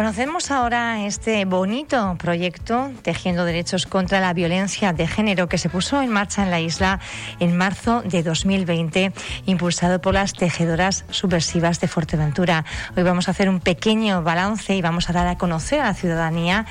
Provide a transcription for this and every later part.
Conocemos ahora este bonito proyecto Tejiendo Derechos contra la Violencia de Género que se puso en marcha en la isla en marzo de 2020, impulsado por las tejedoras subversivas de Fuerteventura. Hoy vamos a hacer un pequeño balance y vamos a dar a conocer a la ciudadanía,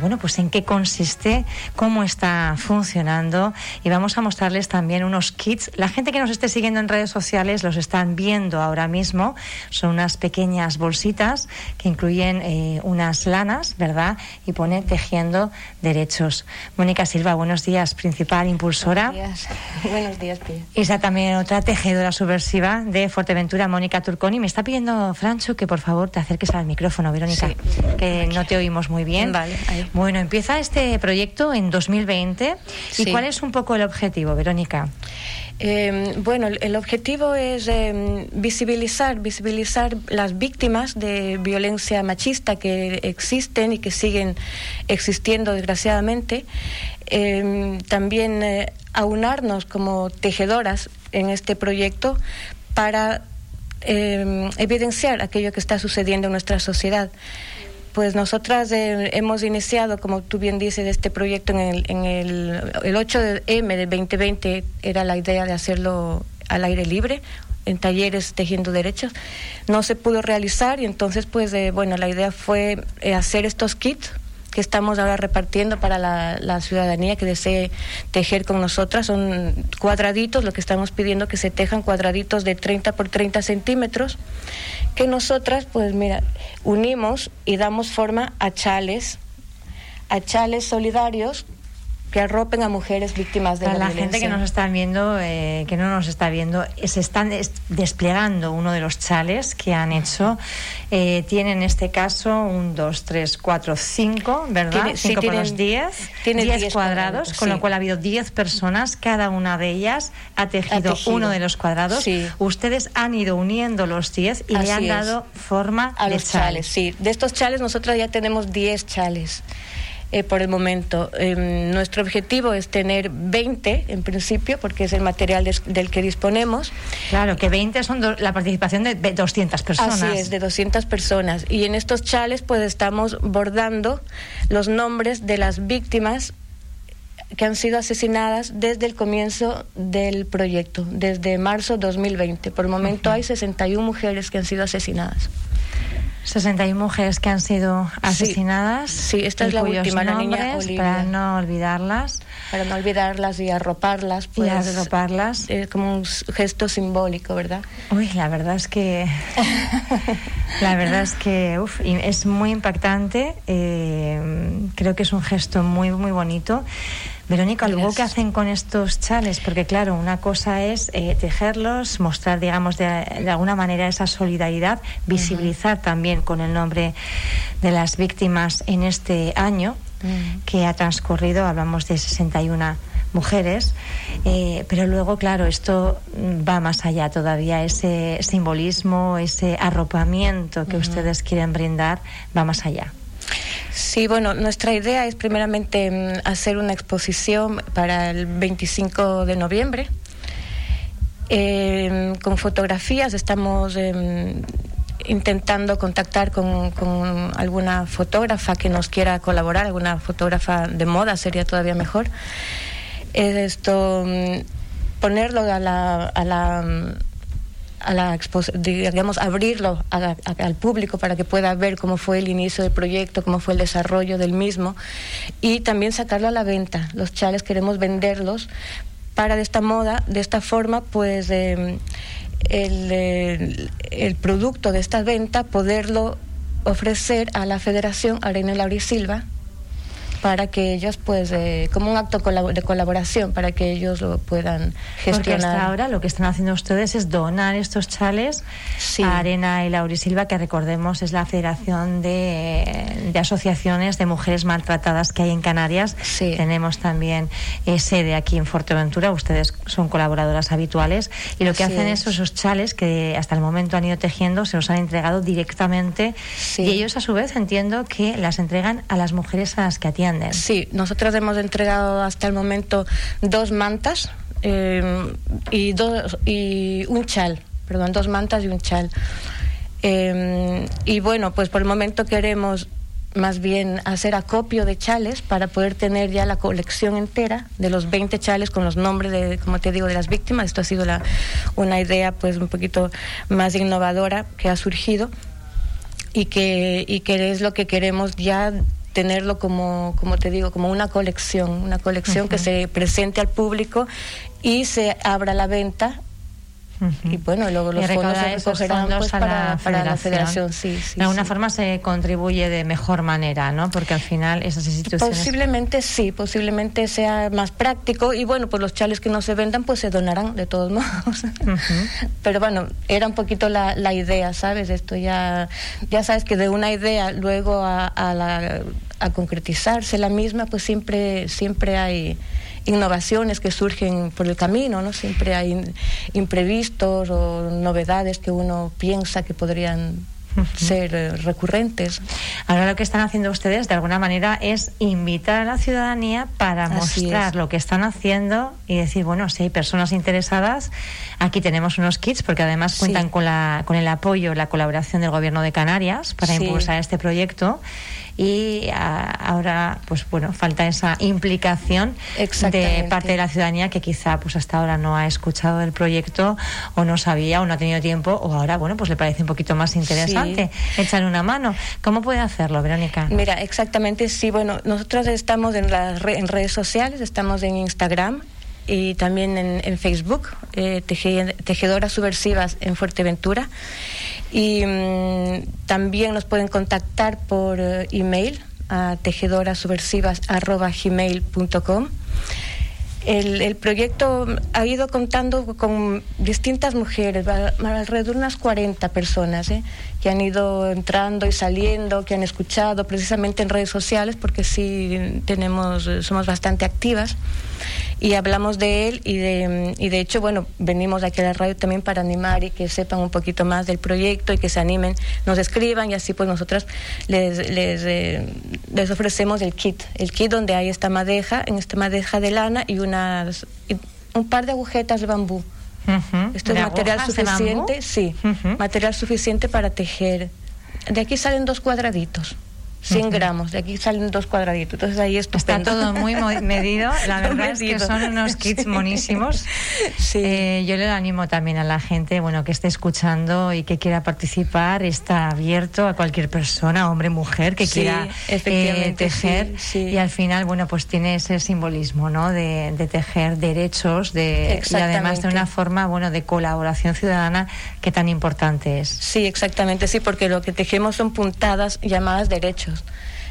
bueno, pues en qué consiste, cómo está funcionando y vamos a mostrarles también unos kits. La gente que nos esté siguiendo en redes sociales los están viendo ahora mismo. Son unas pequeñas bolsitas que incluyen eh, unas lanas, ¿verdad? Y pone tejiendo derechos. Mónica Silva, buenos días, principal impulsora. Buenos días, buenos días está también otra tejedora subversiva de Fuerteventura, Mónica Turconi. Me está pidiendo, Francho, que por favor te acerques al micrófono, Verónica, Sí. que no te oímos muy bien. Vale, ahí. Bueno, empieza este proyecto en 2020. ¿Y Sí. cuál es un poco el objetivo, Verónica? Eh, bueno, el- objetivo es eh, visibilizar, visibilizar las víctimas de violencia machista que existen y que siguen existiendo desgraciadamente. Eh, también eh, aunarnos como tejedoras en este proyecto para evidenciar aquello que está sucediendo en nuestra sociedad. Pues nosotras eh, hemos iniciado, como tú bien dices, este proyecto en el, en el, el 8 de M del 2020, era la idea de hacerlo al aire libre, en talleres tejiendo derechos. No se pudo realizar y entonces, pues, eh, bueno, la idea fue eh, hacer estos kits que estamos ahora repartiendo para la, ciudadanía que desee tejer con nosotras. Son cuadraditos, lo que estamos pidiendo que se tejan cuadraditos de 30 por 30 centímetros, que nosotras, pues mira, unimos y damos forma a chales, a chales solidarios que arropen a mujeres víctimas de Para la, la gente que nos está viendo, eh, que no nos está viendo, se están des- desplegando uno de los chales que han hecho. Eh, tiene en este caso un, dos, tres, cuatro, cinco, ¿verdad? Tiene- sí, cinco por tienen- los diez. tiene diez diez cuadrados, cuadrados, con lo sí. cual ha habido diez personas, cada una de ellas ha tejido, tejido. uno de los cuadrados. Sí. Ustedes han ido uniendo los diez y le han es. dado forma a de los chal. chales, sí. De estos chales nosotros ya tenemos 10 chales eh, por el momento. Em, nuestro objetivo es tener 20 en principio, porque es el material des- del que disponemos. Claro, que 20 son do- la participación de ve- 200 personas. Así es, de 200 personas. Y en estos chales pues estamos bordando los nombres de las víctimas que han sido asesinadas desde el comienzo del proyecto, desde marzo 2020. Por el momento hay 61 mujeres que han sido asesinadas. 61 mujeres que han sido asesinadas. Sí, esta y es la última, la niña Olivia. Para no olvidarlas para no olvidarlas y arroparlas, y pues, arroparlas. eh, como un gesto simbólico, ¿verdad? Uy, la verdad es que. la verdad es que uf, y es muy impactante. eh, creo que es un gesto muy, muy bonito. Verónica, luego, ¿qué Gracias. hacen con estos chales? Porque, claro, una cosa es eh, tejerlos, mostrar, digamos, de, de alguna manera esa solidaridad, visibilizar también con el nombre de las víctimas en este año Mm. que ha transcurrido, hablamos de 61 mujeres, eh, pero luego, claro, esto mm, va más allá todavía, ese simbolismo, ese arropamiento que ustedes quieren brindar va más allá. Sí, bueno, nuestra idea es primeramente mm, hacer una exposición para el 25 de noviembre. Eh, con fotografías estamos eh, intentando contactar con, con alguna fotógrafa que nos quiera colaborar, alguna fotógrafa de moda sería todavía mejor. Esto, mm, ponerlo a la, a la mm, a la digamos abrirlo a- al público para que pueda ver cómo fue el inicio del proyecto, cómo fue el desarrollo del mismo y también sacarlo a la venta. Los chales queremos venderlos para de esta moda, de esta forma, pues eh, el, el- producto de esta venta poderlo ofrecer a la Federación Arena Laura Silva para que ellos, pues, eh, como un acto de colaboración, para que ellos lo puedan Porque gestionar. hasta ahora lo que están haciendo ustedes es donar estos chales Sí. a Arena y Laurisilva, que recordemos es la Federación de, de Asociaciones de Mujeres Maltratadas que hay en Canarias. Sí. Tenemos también eh, sede aquí en Fuerteventura, ustedes son colaboradoras habituales y lo que Así hacen es. es esos chales que hasta el momento han ido tejiendo, se los han entregado directamente Sí. y ellos a su vez entiendo que las entregan a las mujeres a las que atienden. Sí, nosotros hemos entregado hasta el momento dos mantas eh, y, dos, y un chal, perdón, dos mantas y un chal. Em, y bueno, pues por el momento queremos más bien hacer acopio de chales para poder tener ya la colección entera de los 20 chales con los nombres de, como te digo, de las víctimas. Esto ha sido la, una idea pues un poquito más innovadora que ha surgido y que, y que es lo que queremos ya tenerlo como, como te digo, como una colección, una colección que se presente al público y se abra la venta y bueno, luego los fondos se recogerán pues, para, la federación. Sí, de alguna forma se contribuye de mejor manera, ¿no? Porque al final esas instituciones... Posiblemente sí, posiblemente sea más práctico y bueno, pues los chales que no se vendan pues se donarán de todos modos. Pero bueno, era un poquito la, la, idea, ¿sabes? Esto ya, ya sabes que de una idea luego a, a, la, a concretizarse la misma pues siempre, siempre hay innovaciones que surgen por el camino, ¿no? Siempre hay imprevistos o novedades que uno piensa que podrían ser eh, recurrentes. Ahora lo que están haciendo ustedes de alguna manera es invitar a la ciudadanía para mostrar lo que están haciendo y decir, bueno, si hay personas interesadas, aquí tenemos unos kits porque además cuentan con, la, con el apoyo, la colaboración del Gobierno de Canarias para impulsar este proyecto y ahora pues bueno falta esa implicación de parte de la ciudadanía que quizá pues hasta ahora no ha escuchado el proyecto o no sabía o no ha tenido tiempo o ahora bueno pues le parece un poquito más interesante echar una mano. Cómo puede hacerlo Verónica mira exactamente sí bueno nosotros estamos en las en redes sociales estamos en Instagram y también en, Facebook, eh, Tejedoras Subversivas en Fuerteventura. Y mm, también nos pueden contactar por eh, email a tejedorasubversivas.gmail.com. El, el, proyecto ha ido contando con distintas mujeres, alrededor de unas 40 personas, ¿eh? que han ido entrando y saliendo, que han escuchado precisamente en redes sociales, porque sí tenemos, somos bastante activas y hablamos de él y de, y de hecho, bueno, venimos aquí a la radio también para animar y que sepan un poquito más del proyecto y que se animen, nos escriban y así pues nosotras les, les, eh, les ofrecemos el kit, el kit donde hay esta madeja, en esta madeja de lana y, unas, un par de agujetas de bambú. Esto es material suficiente, sí, material suficiente para tejer. De aquí salen dos cuadraditos. 100 gramos, de aquí salen dos cuadraditos, entonces ahí Está todo muy medido, la verdad es que son unos kits monísimos. Eh, yo le animo también a la gente, bueno, que esté escuchando y que quiera participar, está abierto a cualquier persona, hombre, mujer, que quiera eh, tejer y al final, bueno, pues tiene ese simbolismo, ¿no? De, tejer derechos de, y además de una forma, bueno, de colaboración ciudadana que tan importante es. Sí, exactamente, sí, porque lo que tejemos son puntadas llamadas derechos. muchos.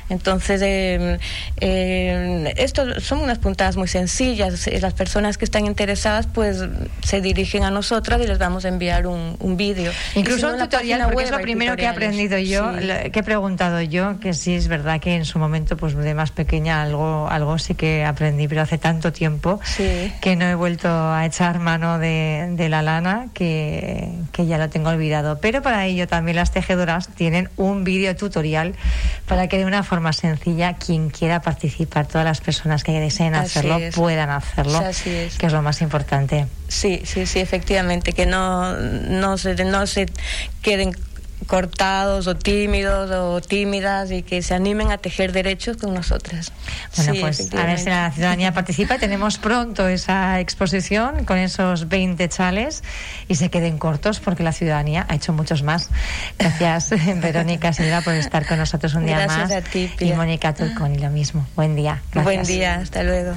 Entonces, eh, eh, esto son unas puntadas muy sencillas. Las personas que están interesadas, pues se dirigen a nosotras y les vamos a enviar un, un vídeo. Incluso un tutorial, porque es lo primero que he aprendido yo, que he preguntado yo, que sí es verdad que en su momento, pues de más pequeña, algo, algo sí que aprendí, pero hace tanto tiempo que no he vuelto a echar mano de, de la lana que, que ya lo tengo olvidado. Pero para ello también las tejedoras tienen un vídeo tutorial para que de una forma más sencilla, quien quiera participar, todas las personas que deseen hacerlo puedan hacerlo, que es lo más importante. Sí, sí, sí, efectivamente, que no, no, se, no se queden cortados o tímidos o tímidas y que se animen a tejer derechos con nosotras. Bueno, pues a ver si la ciudadanía participa. Tenemos pronto esa exposición con esos 20 chales y se queden cortos porque la ciudadanía ha hecho muchos más. Gracias, Verónica Silva, por estar con nosotros un día más. A ti, y Mónica Tulconi, lo mismo. Buen día. Buen día, hasta luego.